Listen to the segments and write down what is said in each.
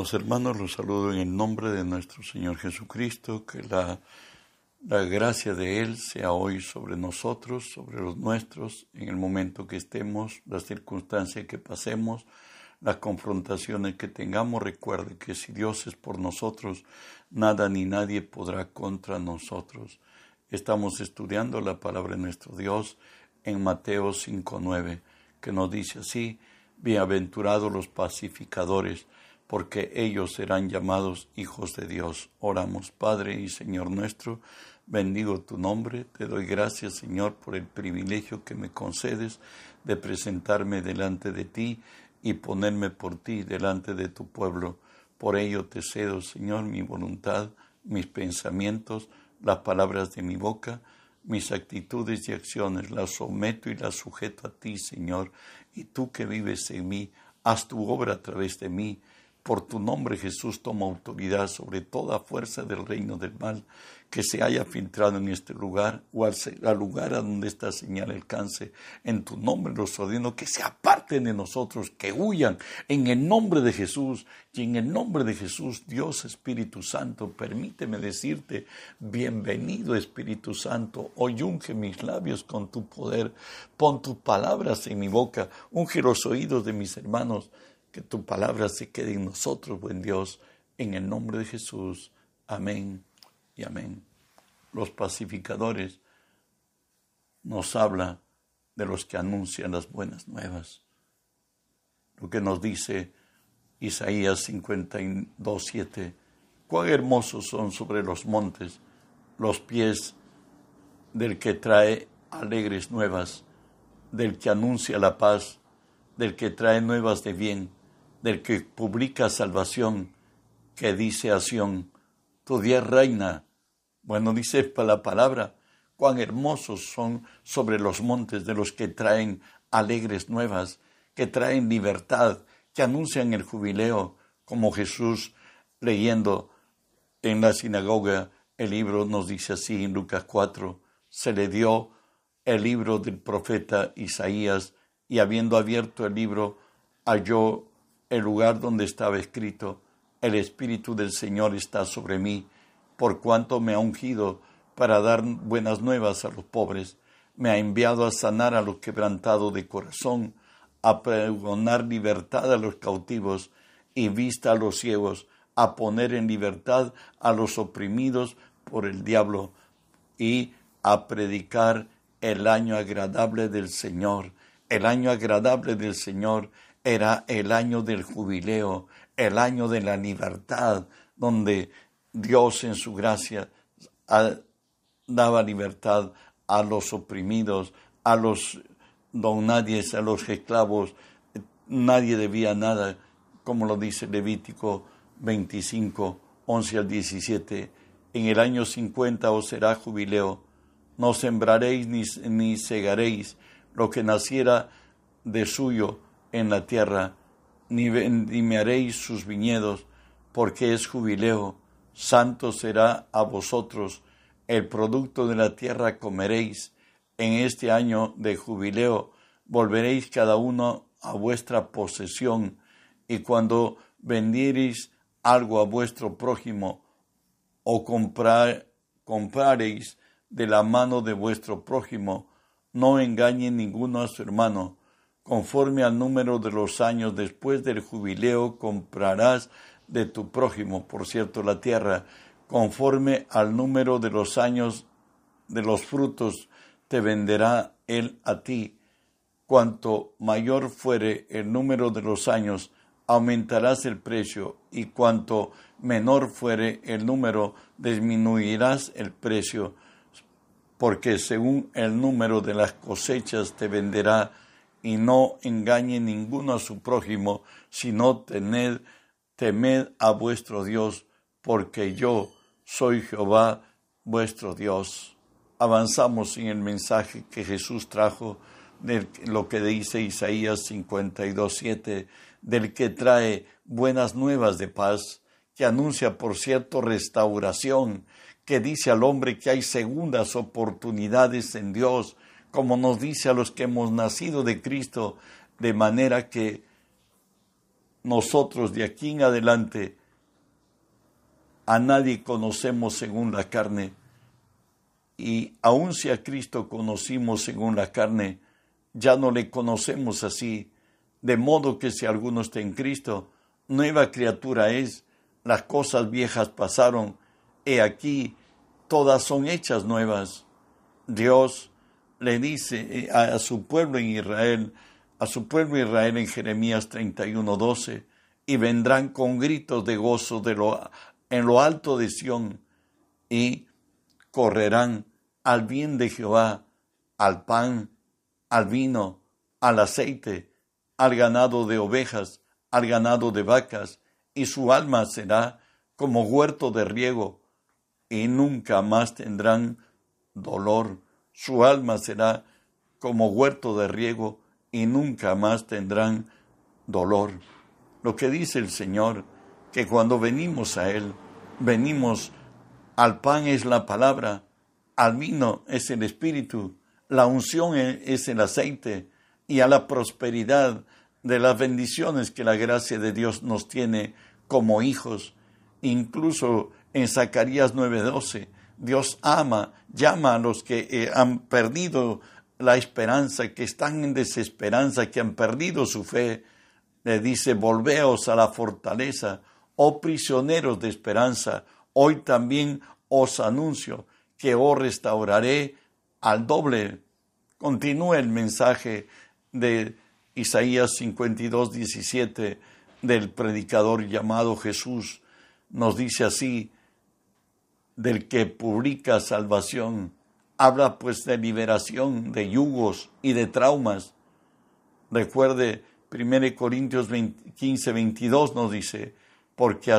Hermanos, los saludo en el nombre de nuestro Señor Jesucristo, que la, la, gracia de Él sea hoy sobre nosotros, sobre los nuestros, en el momento que estemos, las circunstancias que pasemos, las confrontaciones que tengamos. Recuerde que si Dios es por nosotros, nada ni nadie podrá contra nosotros. Estamos estudiando la palabra de nuestro Dios en Mateo 5.9, que nos dice así, Bienaventurados los pacificadores, porque ellos serán llamados hijos de Dios. Oramos, Padre y Señor nuestro, bendigo tu nombre, te doy gracias, Señor, por el privilegio que me concedes de presentarme delante de ti y ponerme por ti delante de tu pueblo. Por ello te cedo, Señor, mi voluntad, mis pensamientos, las palabras de mi boca, mis actitudes y acciones, las someto y las sujeto a ti, Señor, y tú que vives en mí, haz tu obra a través de mí, por tu nombre Jesús toma autoridad sobre toda fuerza del reino del mal que se haya filtrado en este lugar o al, lugar a donde esta señal alcance. En tu nombre los ordeno que se aparten de nosotros, que huyan en el nombre de Jesús. Y en el nombre de Jesús, Dios Espíritu Santo, permíteme decirte, bienvenido Espíritu Santo, hoy unge mis labios con tu poder, pon tus palabras en mi boca, unge los oídos de mis hermanos que tu palabra se quede en nosotros, buen Dios, en el nombre de Jesús. Amén y amén. Los pacificadores nos habla de los que anuncian las buenas nuevas. Lo que nos dice Isaías 52, 7. Cuán hermosos son sobre los montes los pies del que trae alegres nuevas, del que anuncia la paz, del que trae nuevas de bien del que publica salvación, que dice a Sión, tu día reina. Bueno, dice la palabra, cuán hermosos son sobre los montes de los que traen alegres nuevas, que traen libertad, que anuncian el jubileo, como Jesús leyendo en la sinagoga el libro nos dice así en Lucas 4, se le dio el libro del profeta Isaías y habiendo abierto el libro halló el lugar donde estaba escrito, el Espíritu del Señor está sobre mí, por cuanto me ha ungido para dar buenas nuevas a los pobres, me ha enviado a sanar a los quebrantados de corazón, a pregonar libertad a los cautivos y vista a los ciegos, a poner en libertad a los oprimidos por el diablo y a predicar el año agradable del Señor. El año agradable del Señor era el año del jubileo, el año de la libertad, donde Dios en su gracia daba libertad a los oprimidos, a los donadies, a los esclavos. Nadie debía nada, como lo dice Levítico 25, 11 al 17. En el año 50 os será jubileo. No sembraréis ni, ni segaréis lo que naciera de suyo en la tierra, ni, me haréis sus viñedos, porque es jubileo, santo será a vosotros, el producto de la tierra comeréis, en este año de jubileo. Volveréis cada uno a vuestra posesión, y cuando vendiereis algo a vuestro prójimo, o comprar, comprareis de la mano de vuestro prójimo, no engañe ninguno a su hermano, conforme al número de los años después del jubileo comprarás de tu prójimo, por cierto, la tierra, conforme al número de los años de los frutos te venderá él a ti. Cuanto mayor fuere el número de los años, aumentarás el precio, y cuanto menor fuere el número, disminuirás el precio, porque según el número de las cosechas te venderá y no engañe ninguno a su prójimo, sino tened, temed a vuestro Dios, porque yo soy Jehová vuestro Dios. Avanzamos en el mensaje que Jesús trajo de lo que dice Isaías 52.7, del que trae buenas nuevas de paz, que anuncia, por cierto, restauración, que dice al hombre que hay segundas oportunidades en Dios, como nos dice a los que hemos nacido de Cristo, de manera que nosotros de aquí en adelante a nadie conocemos según la carne, y aun si a Cristo conocimos según la carne, ya no le conocemos así, de modo que si alguno está en Cristo, nueva criatura es, las cosas viejas pasaron, he aquí, todas son hechas nuevas. Dios le dice eh, a, su pueblo en Israel, a su pueblo Israel en Jeremías 31:12, y vendrán con gritos de gozo de lo, en lo alto de Sión, y correrán al bien de Jehová, al pan, al vino, al aceite, al ganado de ovejas, al ganado de vacas, y su alma será como huerto de riego, y nunca más tendrán dolor. Su alma será como huerto de riego, y nunca más tendrán dolor. Lo que dice el Señor, que cuando venimos a Él, venimos al pan es la palabra, al vino es el espíritu, la unción e, es el aceite y a la prosperidad de las bendiciones que la gracia de Dios nos tiene como hijos. Incluso en Zacarías 9:12, Dios ama, llama a los que eh, han perdido la esperanza, que están en desesperanza, que han perdido su fe. Le dice, volveos a la fortaleza, oh prisioneros de esperanza, hoy también os anuncio que os restauraré al doble. Continúa el mensaje de Isaías 52, 17 del predicador llamado Jesús. Nos dice así, del que publica salvación. Habla pues de liberación, de yugos y de traumas. Recuerde, 1 Corintios 15, 22 nos dice, porque,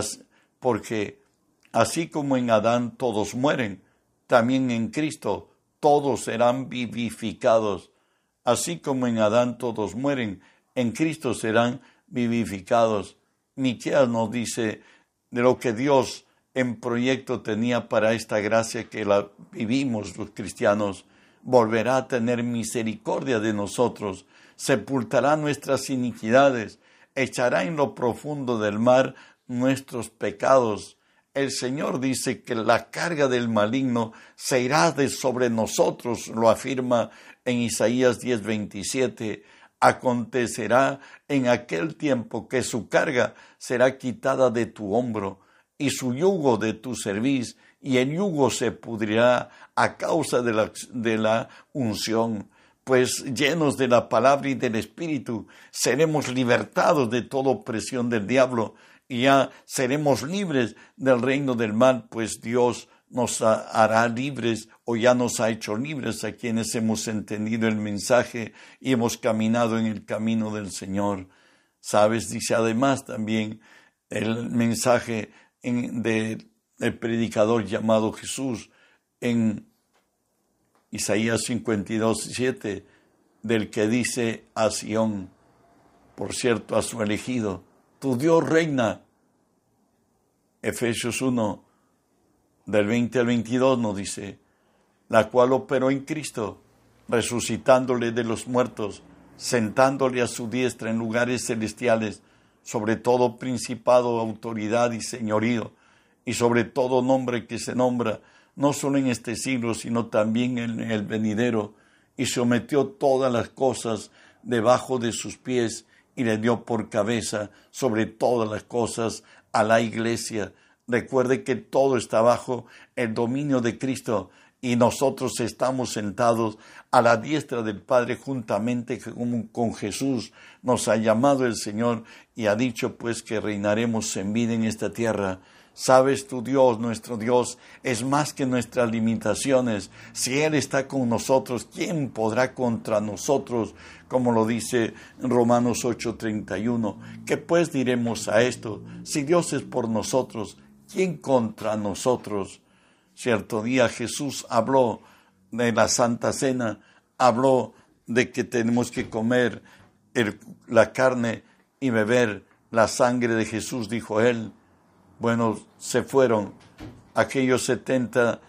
porque así como en Adán todos mueren, también en Cristo todos serán vivificados. Así como en Adán todos mueren, en Cristo serán vivificados. Miqueas nos dice de lo que Dios en proyecto tenía para esta gracia que la vivimos los cristianos, volverá a tener misericordia de nosotros, sepultará nuestras iniquidades, echará en lo profundo del mar nuestros pecados, el Señor dice que la carga del maligno se irá de sobre nosotros, lo afirma en Isaías 10:27. Acontecerá en aquel tiempo que su carga será quitada de tu hombro y su yugo de tu cerviz, y el yugo se pudrirá a causa de la, de la unción pues llenos de la palabra y del Espíritu, seremos libertados de toda opresión del diablo y ya seremos libres del reino del mal, pues Dios nos hará libres o ya nos ha hecho libres a quienes hemos entendido el mensaje y hemos caminado en el camino del Señor. Sabes, dice además también el mensaje del predicador llamado Jesús en Isaías 52, 7, del que dice a Sión, por cierto, a su elegido, tu Dios reina. Efesios 1, del 20 al 22 nos dice, la cual operó en Cristo, resucitándole de los muertos, sentándole a su diestra en lugares celestiales, sobre todo principado, autoridad y señorío, y sobre todo nombre que se nombra, no solo en este siglo, sino también en el venidero, y sometió todas las cosas debajo de sus pies, y le dio por cabeza sobre todas las cosas a la iglesia. Recuerde que todo está bajo el dominio de Cristo y nosotros estamos sentados a la diestra del Padre juntamente con Jesús. Nos ha llamado el Señor y ha dicho pues que reinaremos en vida en esta tierra. Sabes tu Dios, nuestro Dios, es más que nuestras limitaciones. Si Él está con nosotros, ¿quién podrá contra nosotros? Como lo dice Romanos 8:31. ¿Qué pues diremos a esto? Si Dios es por nosotros, ¿quién contra nosotros? Cierto día Jesús habló de la Santa Cena, habló de que tenemos que comer la carne y beber la sangre de Jesús, dijo él bueno, se fueron aquellos setenta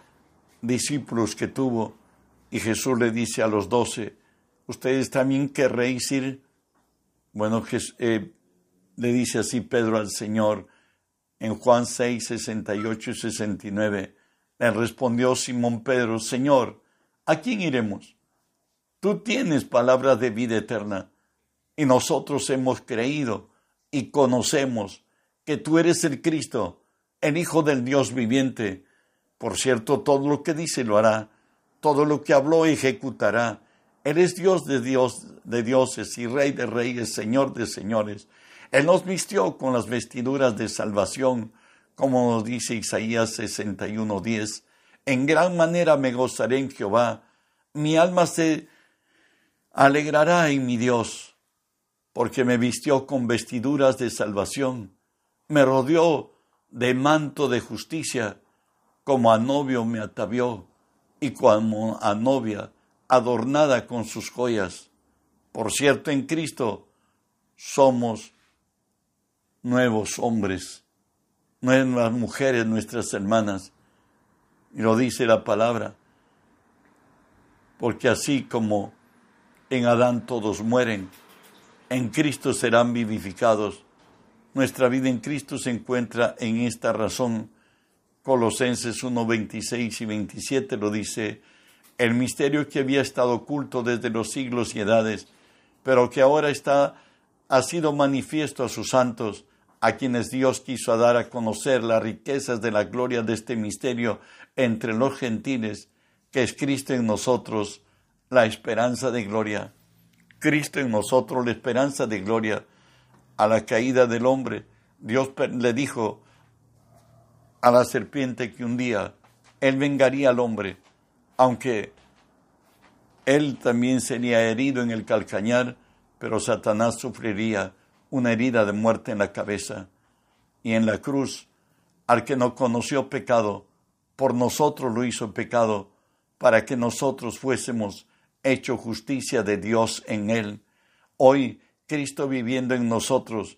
discípulos que tuvo y Jesús le dice a los doce, ¿ustedes también querréis ir? Bueno, eh, le dice así Pedro al Señor en Juan 6, 68 y 69. Le respondió Simón Pedro, Señor, ¿a quién iremos? Tú tienes palabras de vida eterna y nosotros hemos creído y conocemos que tú eres el Cristo, el Hijo del Dios viviente. Por cierto, todo lo que dice lo hará, todo lo que habló ejecutará. Él es Dios de Dios de dioses y Rey de reyes, Señor de señores. Él nos vistió con las vestiduras de salvación, como dice Isaías 61:10. En gran manera me gozaré en Jehová, mi alma se alegrará en mi Dios, porque me vistió con vestiduras de salvación, me rodeó de manto de justicia, como a novio me atavió, y como a novia adornada con sus joyas. Por cierto, en Cristo somos nuevos hombres, nuevas mujeres, nuestras hermanas. Y lo dice la palabra, porque así como en Adán todos mueren, en Cristo serán vivificados. Nuestra vida en Cristo se encuentra en esta razón. Colosenses 1, 26 y 27 lo dice, el misterio que había estado oculto desde los siglos y edades, pero que ahora está, ha sido manifiesto a sus santos, a quienes Dios quiso dar a conocer las riquezas de la gloria de este misterio entre los gentiles, que es Cristo en nosotros, la esperanza de gloria. Cristo en nosotros, la esperanza de gloria. A la caída del hombre, Dios le dijo a la serpiente que un día Él vengaría al hombre, aunque Él también sería herido en el calcañar, pero Satanás sufriría una herida de muerte en la cabeza. Y en la cruz, al que no conoció pecado, por nosotros lo hizo pecado, para que nosotros fuésemos hecho justicia de Dios en Él. Hoy Cristo viviendo en nosotros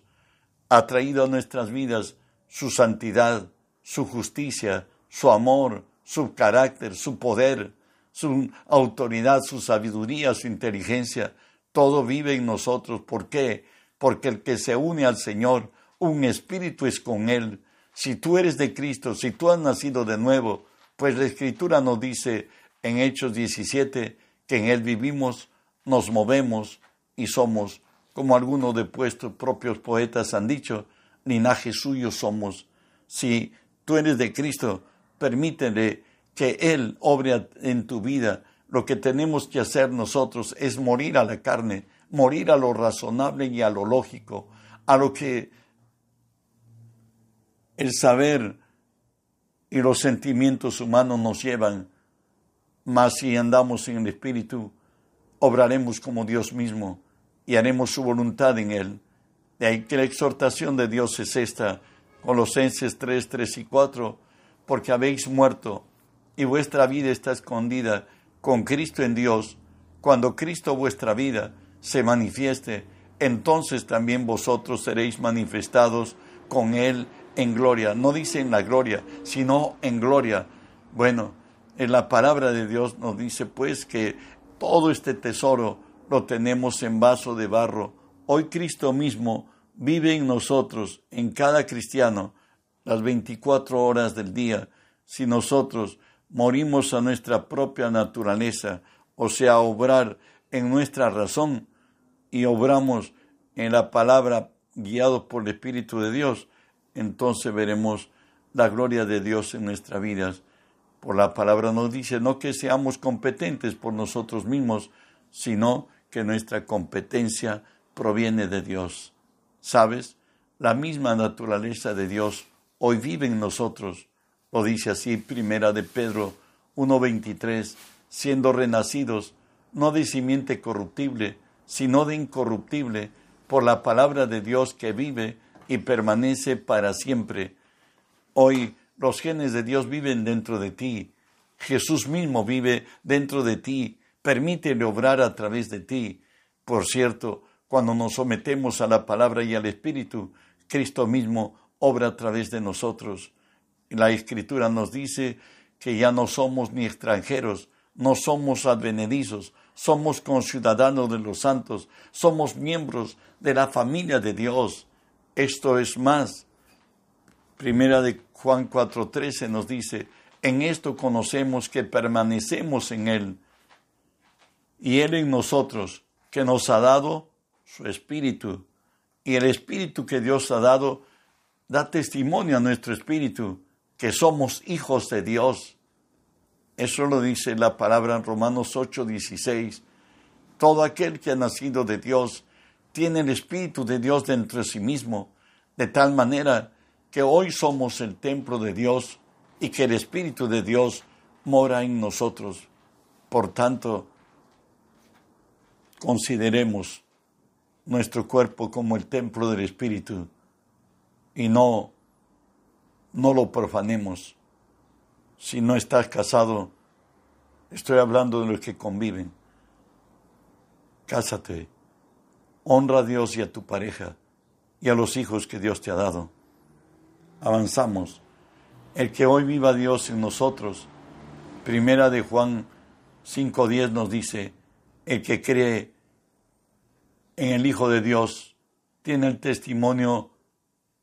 ha traído a nuestras vidas su santidad, su justicia, su amor, su carácter, su poder, su autoridad, su sabiduría, su inteligencia. Todo vive en nosotros. ¿Por qué? Porque el que se une al Señor, un espíritu es con Él. Si tú eres de Cristo, si tú has nacido de nuevo, pues la Escritura nos dice en Hechos 17 que en Él vivimos, nos movemos y somos, como algunos de vuestros propios poetas han dicho, linaje suyo somos. Si tú eres de Cristo, permítele que Él obre en tu vida. Lo que tenemos que hacer nosotros es morir a la carne, morir a lo razonable y a lo lógico, a lo que el saber y los sentimientos humanos nos llevan mas si andamos en el Espíritu, obraremos como Dios mismo y haremos su voluntad en Él. De ahí que la exhortación de Dios es esta, Colosenses 3, 3 y 4, porque habéis muerto y vuestra vida está escondida con Cristo en Dios. Cuando Cristo vuestra vida se manifieste, entonces también vosotros seréis manifestados con Él en gloria. No dice en la gloria, sino en gloria. Bueno, en la palabra de Dios nos dice pues que todo este tesoro lo tenemos en vaso de barro. Hoy Cristo mismo vive en nosotros, en cada cristiano, las 24 horas del día. Si nosotros morimos a nuestra propia naturaleza, o sea, obrar en nuestra razón y obramos en la palabra guiados por el Espíritu de Dios, entonces veremos la gloria de Dios en nuestras vidas. Por la palabra nos dice no que seamos competentes por nosotros mismos, sino que nuestra competencia proviene de Dios. ¿Sabes? La misma naturaleza de Dios hoy vive en nosotros. Lo dice así Primera de Pedro 1.23, siendo renacidos no de simiente corruptible, sino de incorruptible, por la palabra de Dios que vive y permanece para siempre. Hoy los genes de Dios viven dentro de ti. Jesús mismo vive dentro de ti. Permítele obrar a través de ti. Por cierto, cuando nos sometemos a la palabra y al Espíritu, Cristo mismo obra a través de nosotros. La Escritura nos dice que ya no somos ni extranjeros, no somos advenedizos, somos conciudadanos de los santos, somos miembros de la familia de Dios. Esto es más. Primera de Juan 4:13 nos dice, en esto conocemos que permanecemos en Él y Él en nosotros, que nos ha dado su Espíritu. Y el Espíritu que Dios ha dado da testimonio a nuestro Espíritu que somos hijos de Dios. Eso lo dice la palabra en Romanos 8:16. Todo aquel que ha nacido de Dios tiene el Espíritu de Dios dentro de sí mismo, de tal manera que hoy somos el templo de Dios y que el Espíritu de Dios mora en nosotros. Por tanto, consideremos nuestro cuerpo como el templo del Espíritu y no, no lo profanemos. Si no estás casado, estoy hablando de los que conviven. Cásate, honra a Dios y a tu pareja y a los hijos que Dios te ha dado. Avanzamos. El que hoy viva Dios en nosotros, primera de Juan 5.10 nos dice, el que cree en el Hijo de Dios tiene el testimonio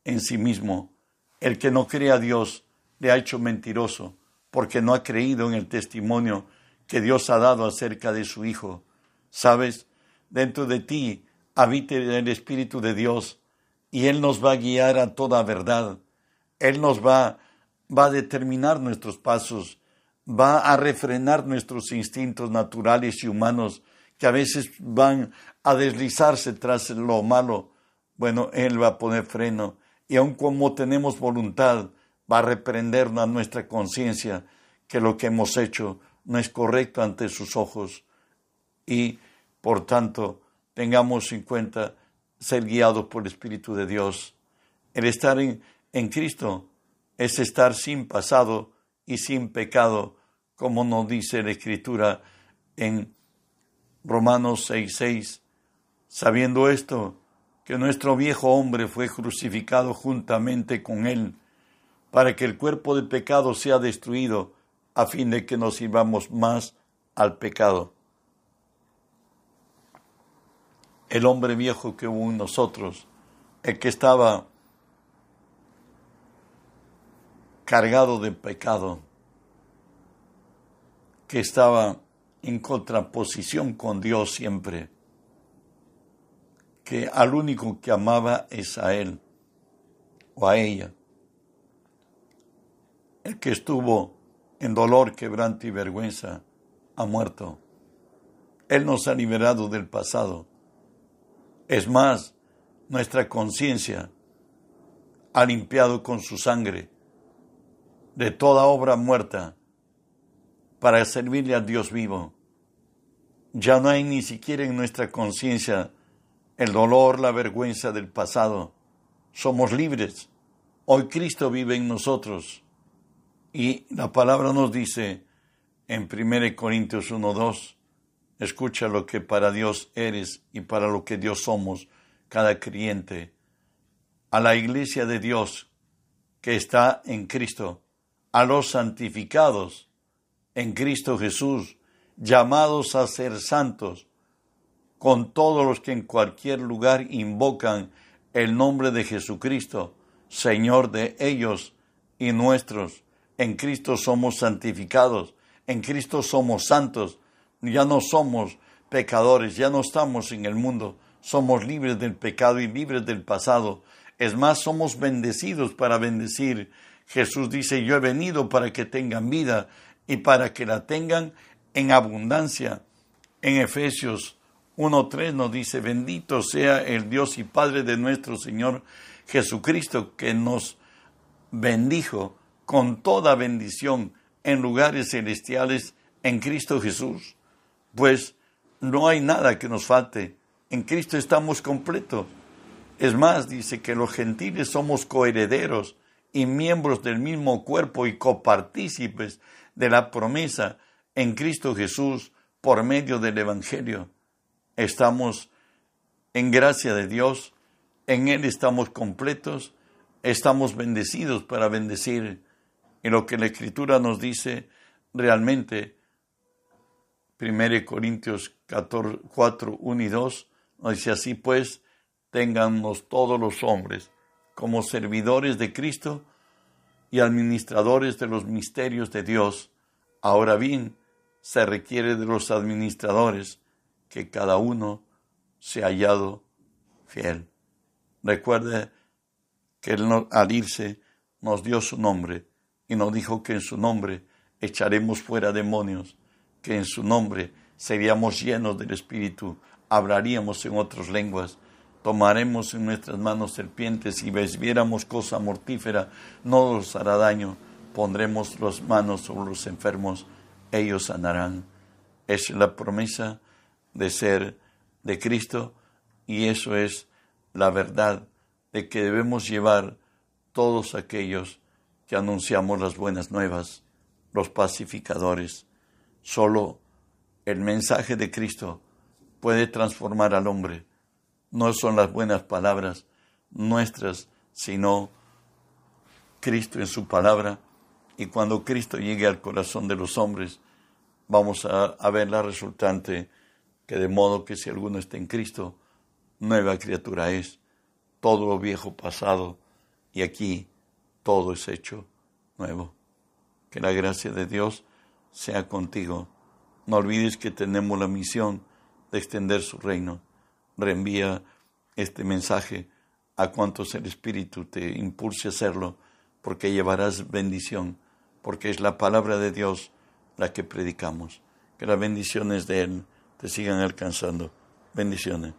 en sí mismo. El que no cree a Dios le ha hecho mentiroso, porque no ha creído en el testimonio que Dios ha dado acerca de su Hijo. ¿Sabes? Dentro de ti habite el Espíritu de Dios y Él nos va a guiar a toda verdad. Él nos va, va a determinar nuestros pasos, va a refrenar nuestros instintos naturales y humanos que a veces van a deslizarse tras lo malo. Bueno, Él va a poner freno y aun como tenemos voluntad, va a reprender a nuestra conciencia que lo que hemos hecho no es correcto ante sus ojos y por tanto tengamos en cuenta ser guiados por el Espíritu de Dios. El estar en, en Cristo es estar sin pasado y sin pecado, como nos dice la Escritura en Romanos 6:6. Sabiendo esto, que nuestro viejo hombre fue crucificado juntamente con él, para que el cuerpo de pecado sea destruido, a fin de que nos sirvamos más al pecado. El hombre viejo que hubo en nosotros, el que estaba cargado de pecado, que estaba en contraposición con Dios siempre, que al único que amaba es a Él o a ella. El que estuvo en dolor, quebranto y vergüenza ha muerto. Él nos ha liberado del pasado. Es más, nuestra conciencia ha limpiado con su sangre de toda obra muerta para servirle a Dios vivo. Ya no hay ni siquiera en nuestra conciencia el dolor, la vergüenza del pasado. Somos libres. Hoy Cristo vive en nosotros. Y la palabra nos dice en 1 Corintios 1.2, escucha lo que para Dios eres y para lo que Dios somos, cada creyente. A la iglesia de Dios que está en Cristo, a los santificados en Cristo Jesús, llamados a ser santos, con todos los que en cualquier lugar invocan el nombre de Jesucristo, Señor de ellos y nuestros. En Cristo somos santificados, en Cristo somos santos, ya no somos pecadores, ya no estamos en el mundo, somos libres del pecado y libres del pasado. Es más, somos bendecidos para bendecir. Jesús dice, yo he venido para que tengan vida y para que la tengan en abundancia. En Efesios 1.3 nos dice, bendito sea el Dios y Padre de nuestro Señor Jesucristo, que nos bendijo con toda bendición en lugares celestiales en Cristo Jesús. Pues no hay nada que nos falte. En Cristo estamos completos. Es más, dice que los gentiles somos coherederos y miembros del mismo cuerpo y copartícipes de la promesa en Cristo Jesús por medio del Evangelio estamos en gracia de Dios, en Él estamos completos, estamos bendecidos para bendecir. Y lo que la Escritura nos dice realmente, 1 Corintios 4, 1 y 2, nos dice así pues, téngannos todos los hombres como servidores de Cristo y administradores de los misterios de Dios. Ahora bien, se requiere de los administradores que cada uno se ha hallado fiel. Recuerde que al irse nos dio su nombre y nos dijo que en su nombre echaremos fuera demonios, que en su nombre seríamos llenos del Espíritu, hablaríamos en otras lenguas, tomaremos en nuestras manos serpientes y viéramos cosa mortífera, no nos hará daño, pondremos las manos sobre los enfermos, ellos sanarán. Es la promesa de ser de Cristo y eso es la verdad de que debemos llevar todos aquellos que anunciamos las buenas nuevas, los pacificadores. Solo el mensaje de Cristo puede transformar al hombre. No son las buenas palabras nuestras, sino Cristo en su palabra. Y cuando Cristo llegue al corazón de los hombres, vamos a, ver la resultante, que de modo que si alguno está en Cristo, nueva criatura es todo lo viejo pasado y aquí todo es hecho nuevo. Que la gracia de Dios sea contigo. No olvides que tenemos la misión de extender su reino. Reenvía este mensaje a cuantos el Espíritu te impulse a hacerlo, porque llevarás bendición, porque es la palabra de Dios la que predicamos. Que las bendiciones de Él te sigan alcanzando. Bendiciones.